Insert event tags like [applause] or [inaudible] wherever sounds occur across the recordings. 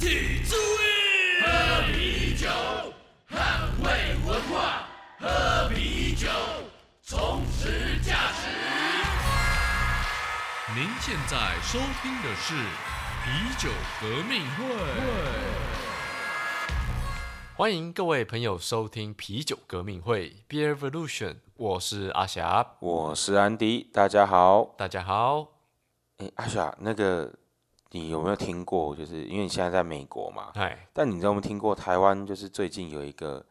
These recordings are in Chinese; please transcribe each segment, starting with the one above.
体注意，喝啤酒，捍卫文化，喝啤酒，充实价值。您现在收听的是啤酒革命会。欢迎各位朋友收听啤酒革命会 Beer Revolution，我是阿霞，我是安迪，大家好。大家好。哎，阿霞，那个你有没有听过？就是因为你现在在美国嘛，哎，但你知道我们听过台湾？就是最近有一个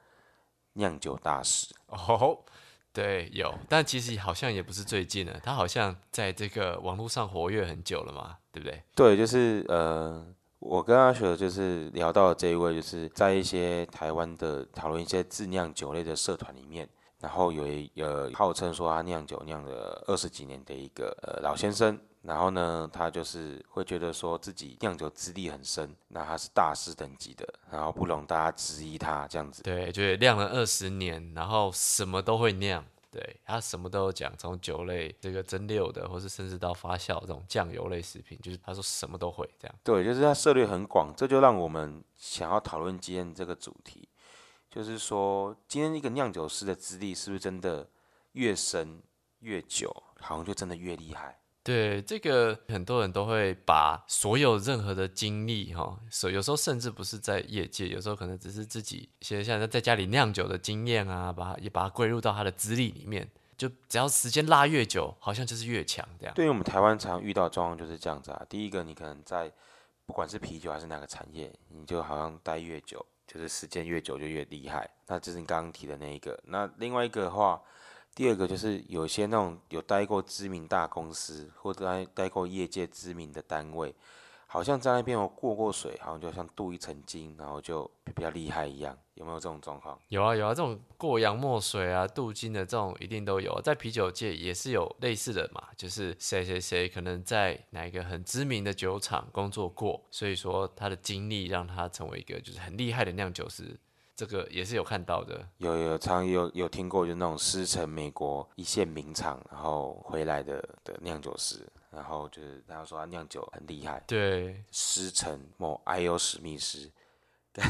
酿酒大师，哦，对，有，但其实好像也不是最近了，他好像在这个网络上活跃很久了嘛，对不对？对，就是呃，我跟阿雪就是聊到这一位，就是在一些台湾的讨论一些自酿酒类的社团里面，然后有一呃号称说他酿酒酿了二十几年的一个呃老先生，然后呢，他就是会觉得说自己酿酒资历很深，那他是大师等级的，然后不容大家质疑他这样子。对，就是酿了二十年，然后什么都会酿，对他什么都有讲，从酒类这个蒸馏的，或是甚至到发酵这种酱油类食品，就是他说什么都会这样。对，就是他涉猎很广，这就让我们想要讨论今天这个主题，就是说今天一个酿酒师的资历是不是真的越深越久，好像就真的越厉害？对，这个很多人都会把所有任何的经历，哈，所有时候甚至不是在业界，有时候可能只是自己现在在家里酿酒的经验啊，把也把它归入到他的资历里面，就只要时间拉越久，好像就是越强这样。对于我们台湾常遇到状况就是这样子啊。第一个，你可能在不管是啤酒还是哪个产业，你就好像待越久，就是时间越久就越厉害。那这是你刚刚提的那一个。那另外一个的话，第二个就是有些那种有待过知名大公司或者待待过业界知名的单位，好像在那边有过过水，好像就像镀一层金，然后就比较厉害一样。有没有这种状况？有啊有啊，这种过洋墨水啊、镀金的这种一定都有，在啤酒界也是有类似的嘛，就是谁谁谁可能在哪一个很知名的酒厂工作过，所以说他的经历让他成为一个就是很厉害的酿酒师，这个也是有看到的。有有常有有听过，就那种师承美国一线名厂，然后回来的的酿酒师，然后就是他说他酿酒很厉害，对，师承某 I.O. 史密斯，[laughs]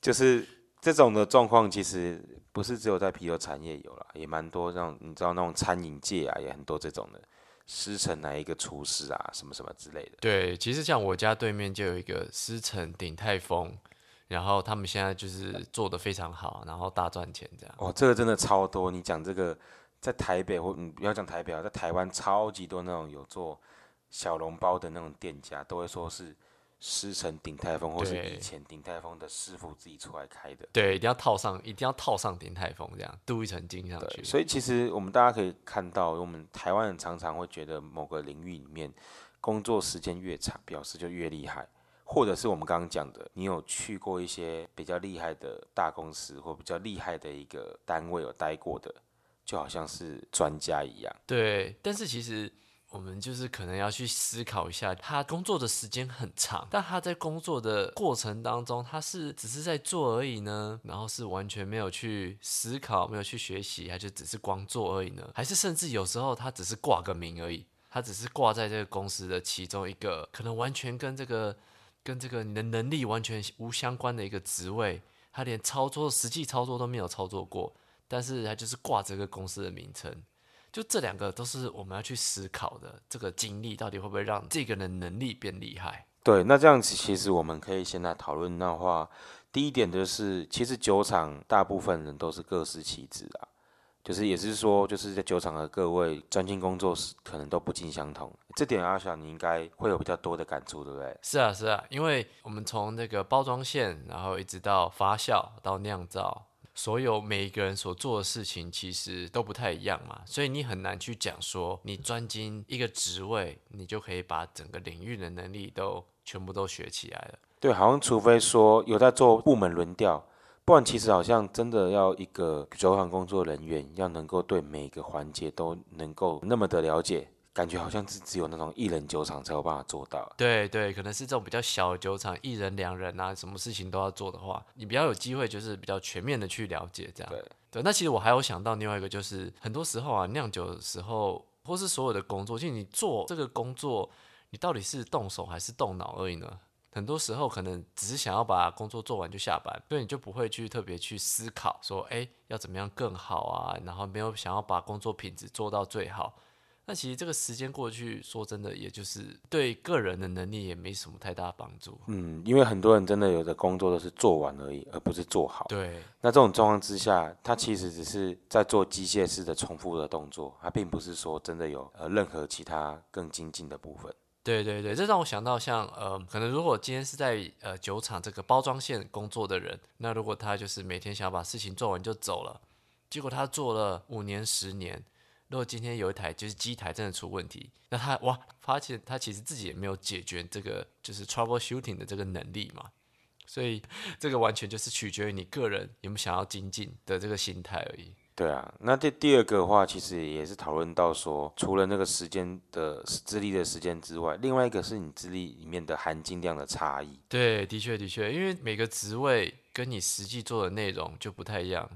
就是这种的状况，其实不是只有在啤酒产业有啦，也蛮多那种你知道那种餐饮界啊，也很多这种的师承哪一个厨师啊，什么什么之类的。对，其实像我家对面就有一个师承鼎泰丰，然后他们现在就是做的非常好，然后大赚钱这样。哦，这个真的超多。你讲这个，在台北或你不要讲台北啊，在台湾超级多那种有做小笼包的那种店家，都会说是师承鼎泰丰，或是以前鼎泰丰的师傅自己出来开的。对，一定要套上，一定要套上鼎泰丰这样，镀一层金上去。对，所以其实我们大家可以看到，我们台湾人常常会觉得某个领域里面工作时间越长，表示就越厉害，或者是我们刚刚讲的，你有去过一些比较厉害的大公司或比较厉害的一个单位有待过的，就好像是专家一样。对，但是其实我们就是可能要去思考一下，他工作的时间很长，但他在工作的过程当中，他是只是在做而已呢，然后是完全没有去思考，没有去学习，他就只是光做而已呢？还是甚至有时候他只是挂个名而已，他只是挂在这个公司的其中一个，可能完全跟这个跟这个你的能力完全无相关的一个职位，他连操作实际操作都没有操作过，但是他就是挂这个公司的名称。就这两个都是我们要去思考的，这个经历到底会不会让这个人能力变厉害？对，那这样子其实我们可以先来讨论的话，第一点就是，其实酒厂大部分人都是各司其职啊，就是也是说，就是在酒厂的各位专精工作时，可能都不尽相同。这点阿翔你应该会有比较多的感触，对不对？是啊，是啊，因为我们从那个包装线，然后一直到发酵到酿造，所有每一个人所做的事情其实都不太一样嘛，所以你很难去讲说你专精一个职位，你就可以把整个领域的能力都全部都学起来了。对，好像除非说有在做部门轮调，不然其实好像真的要一个酒厂工作人员要能够对每个环节都能够那么的了解，感觉好像是只有那种一人酒厂才有办法做到。对对，可能是这种比较小的酒厂，一人两人啊，什么事情都要做的话，你比较有机会就是比较全面的去了解这样。对对，那其实我还有想到另外一个，就是很多时候啊，酿酒的时候，或是所有的工作，其实你做这个工作，你到底是动手还是动脑而已呢？很多时候可能只是想要把工作做完就下班，所以你就不会去特别去思考说，哎，要怎么样更好啊？然后没有想要把工作品质做到最好。那其实这个时间过去，说真的，也就是对个人的能力也没什么太大帮助。嗯，因为很多人真的有的工作都是做完而已，而不是做好。对，那这种状况之下，他其实只是在做机械式的重复的动作，他并不是说真的有呃任何其他更精进的部分。对对对，这让我想到像呃，可能如果今天是在呃酒厂这个包装线工作的人，那如果他就是每天想要把事情做完就走了，结果他做了五年十年，如果今天有一台就是机台真的出问题，那他哇发现他其实自己也没有解决这个就是 trouble shooting 的这个能力嘛，所以这个完全就是取决于你个人有没有想要精进的这个心态而已。对啊，那这第二个的话，其实也是讨论到说，除了那个时间的资历的时间之外，另外一个是你资历里面的含金量的差异。对，的确的确，因为每个职位跟你实际做的内容就不太一样。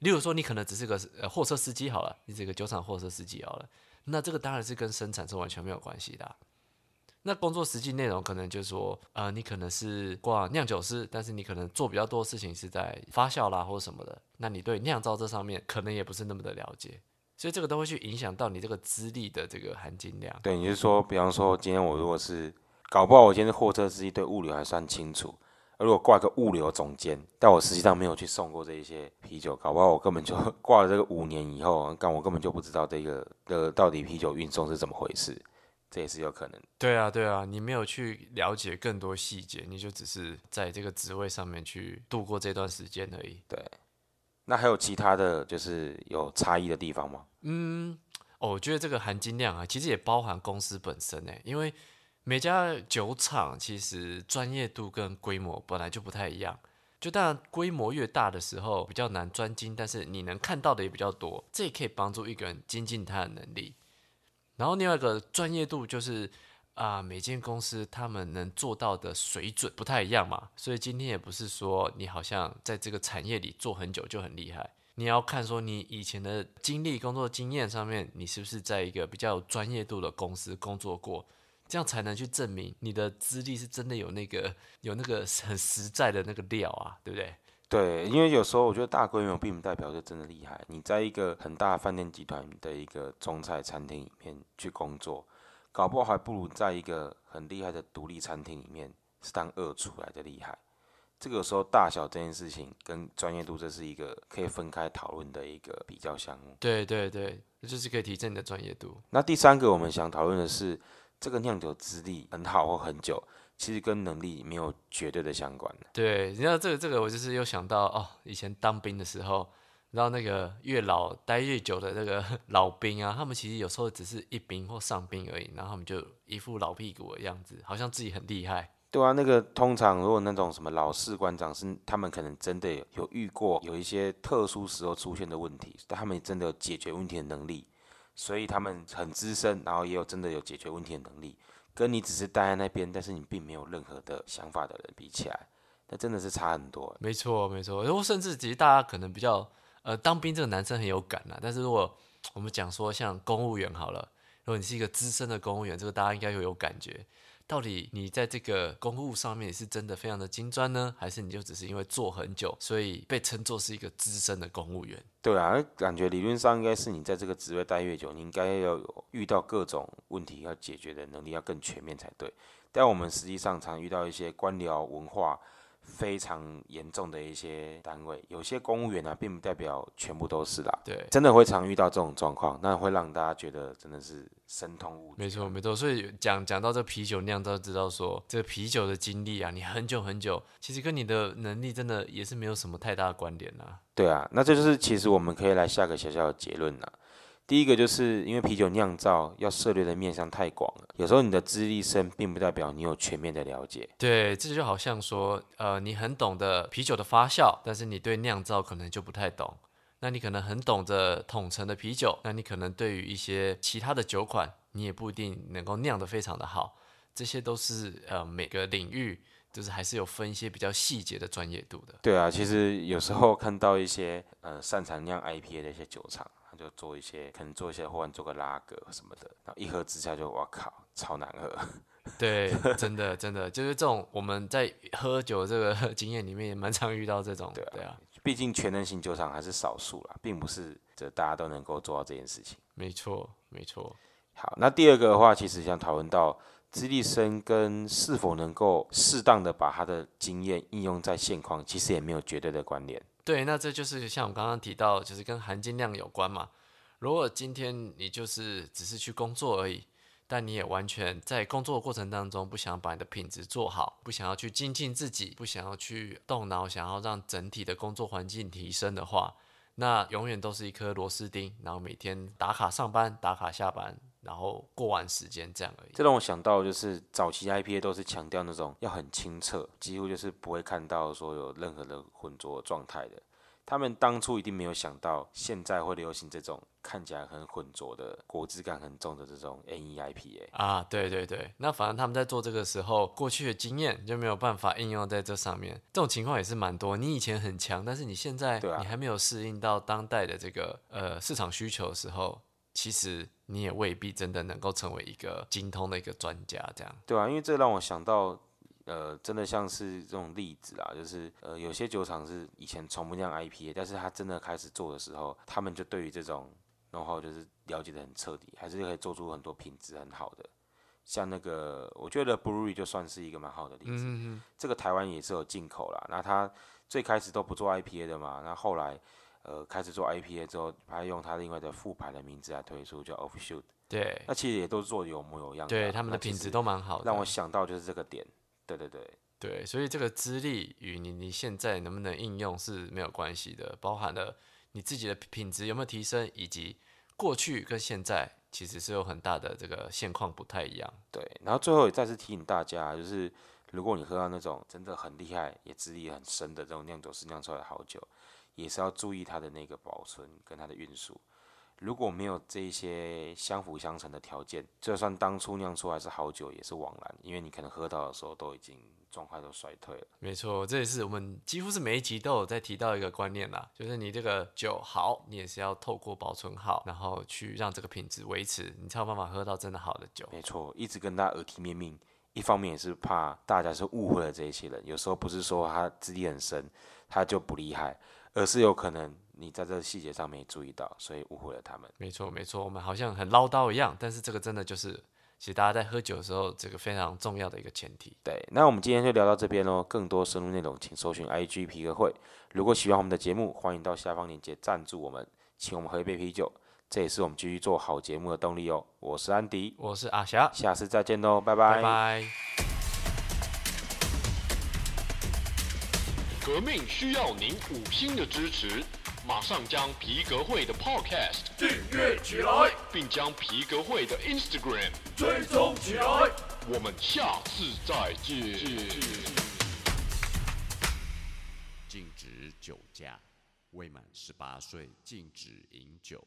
例如说，你可能只是个呃货车司机好了，你是个酒厂货车司机好了，那这个当然是跟生产是完全没有关系的。那工作实际内容可能就是说，呃，你可能是挂酿酒师，但是你可能做比较多事情是在发酵啦或者什么的，那你对酿造这上面可能也不是那么的了解，所以这个都会去影响到你这个资历的这个含金量。对，你是说，比方说今天我如果是搞不好我今天是货车司机，对物流还算清楚，如果挂个物流总监，但我实际上没有去送过这一些啤酒，搞不好我根本就挂了这个五年以后，但我根本就不知道这个的到底啤酒运送是怎么回事。这也是有可能。对啊，对啊，你没有去了解更多细节，你就只是在这个职位上面去度过这段时间而已。对，那还有其他的就是有差异的地方吗？嗯，哦，我觉得这个含金量啊，其实也包含公司本身呢，因为每家酒厂其实专业度跟规模本来就不太一样。就当然规模越大的时候比较难专精，但是你能看到的也比较多，这也可以帮助一个人精进他的能力。然后另外一个专业度就是啊，每间公司他们能做到的水准不太一样嘛，所以今天也不是说你好像在这个产业里做很久就很厉害，你要看说你以前的经历、工作经验上面，你是不是在一个比较有专业度的公司工作过，这样才能去证明你的资历是真的有那个有那个很实在的那个料啊，对不对？对，因为有时候我觉得大规模并不代表就真的厉害。你在一个很大饭店集团的一个中菜餐厅里面去工作，搞不好还不如在一个很厉害的独立餐厅里面是当二厨来的厉害。这个时候大小这件事情跟专业度，这是一个可以分开讨论的一个比较项目。对对对，这就是可以提升你的专业度。那第三个我们想讨论的是，这个酿酒资历很好或很久。其实跟能力没有绝对的相关对，你知道这个这个，我就是又想到哦，以前当兵的时候，然后那个越老待越久的那个 [laughs] 老兵啊，他们其实有时候只是一兵或上兵而已，然后他们就一副老屁股的样子，好像自己很厉害。对啊，那个通常如果那种什么老士官长是他们可能真的有遇过有一些特殊时候出现的问题，但他们真的有解决问题的能力，所以他们很资深，然后也有真的有解决问题的能力。跟你只是待在那边，但是你并没有任何的想法的人比起来，那真的是差很多。没错，没错。然后甚至其实大家可能比较，呃，当兵这个男生很有感啦。但是如果我们讲说像公务员好了，如果你是一个资深的公务员，这个大家应该会有感觉。到底你在这个公务上面是真的非常的金砖呢，还是你就只是因为做很久，所以被称作是一个资深的公务员？对啊，感觉理论上应该是你在这个职位待越久，你应该要有遇到各种问题要解决的能力要更全面才对。但我们实际上常遇到一些官僚文化。非常严重的一些单位，有些公务员呢，并不代表全部都是啦。对，真的会常遇到这种状况，那会让大家觉得真的是神通无。没错，没错。所以讲讲到这啤酒酿造，知道说这个啤酒的经历啊，你很久很久，其实跟你的能力真的也是没有什么太大的关联呐。对啊，那这就是其实我们可以来下个小小的结论了。第一个就是因为啤酒酿造要涉猎的面向太广了，有时候你的资历深并不代表你有全面的了解。对，这就好像说，呃，你很懂得啤酒的发酵，但是你对酿造可能就不太懂。那你可能很懂得统称的啤酒，那你可能对于一些其他的酒款，你也不一定能够酿得非常的好。这些都是呃每个领域就是还是有分一些比较细节的专业度的。对啊，其实有时候看到一些呃擅长酿 IPA 的一些酒厂。就做一些，可能做一些，或者做个拉格什么的，然后一喝之下就，哇靠，超难喝。[laughs] 对，真的真的就是这种我们在喝酒这个 [laughs] 经验里面也蛮常遇到这种，对啊对啊，毕竟全能型酒厂还是少数啦，并不是这大家都能够做到这件事情。没错没错，好，那第二个的话，其实想讨论到资历深跟是否能够适当的把他的经验应用在现况，其实也没有绝对的关联。对，那这就是像我刚刚提到，就是跟含金量有关嘛。如果今天你就是只是去工作而已，但你也完全在工作的过程当中不想把你的品质做好，不想要去精进自己，不想要去动脑，想要让整体的工作环境提升的话，那永远都是一颗螺丝钉，然后每天打卡上班、打卡下班，然后过完时间这样而已。这让我想到，就是早期 IPA 都是强调那种要很清澈，几乎就是不会看到说有任何的浑浊状态的。他们当初一定没有想到，现在会流行这种看起来很浑浊的、果汁感很重的这种 NE IPA。啊，对对对，那反正他们在做这个时候，过去的经验就没有办法应用在这上面。这种情况也是蛮多。你以前很强，但是你现在你还没有适应到当代的这个呃市场需求的时候，其实你也未必真的能够成为一个精通的一个专家。这样，对啊，因为这让我想到，呃，真的像是这种例子啊，就是呃，有些酒厂是以前从不酿 IPA，但是他真的开始做的时候，他们就对于这种然后就是了解的很彻底，还是可以做出很多品质很好的。像那个，我觉得 Brewery 就算是一个蛮好的例子。嗯嗯这个台湾也是有进口啦，那他最开始都不做 IPA 的嘛，那后来呃开始做 IPA 之后，还用他另外的副牌的名字来推出，叫 Offshoot。对那其实也都做得有模有样。对，他们的品质都蛮好的。让我想到就是这个点。对对对，对，所以这个资历与你你现在能不能应用是没有关系的，包含了你自己的品质有没有提升，以及过去跟现在其实是有很大的这个现况不太一样。对，然后最后也再次提醒大家，就是如果你喝到那种真的很厉害、也资历很深的这种酿酒师酿出来的好酒，也是要注意它的那个保存跟它的运输。如果没有这一些相辅相成的条件，就算当初酿出来是好酒，也是枉然，因为你可能喝到的时候都已经状态都衰退了。没错，这也是我们几乎是每一集都有在提到一个观念啦，就是你这个酒好，你也是要透过保存好，然后去让这个品质维持，你才有办法喝到真的好的酒。没错，一直跟大家耳提面命，一方面也是怕大家是误会了这一些人，有时候不是说他资历很深，他就不厉害，而是有可能你在这个细节上没注意到，所以误会了他们。没错，没错，我们好像很唠叨一样，但是这个真的就是，其实大家在喝酒的时候，这个非常重要的一个前提。对，那我们今天就聊到这边喽。更多深入内容，请搜寻 IG 皮革会。如果喜欢我们的节目，欢迎到下方链接赞助我们，请我们喝一杯啤酒，这也是我们继续做好节目的动力哦。我是安迪，我是阿霞，下次再见喽，拜拜拜。革命需要您五星的支持，马上将皮革会的 Podcast 订阅起来，并将皮革会的 Instagram，追踪起来。我们下次再见。禁止酒驾，未满十八岁禁止饮酒。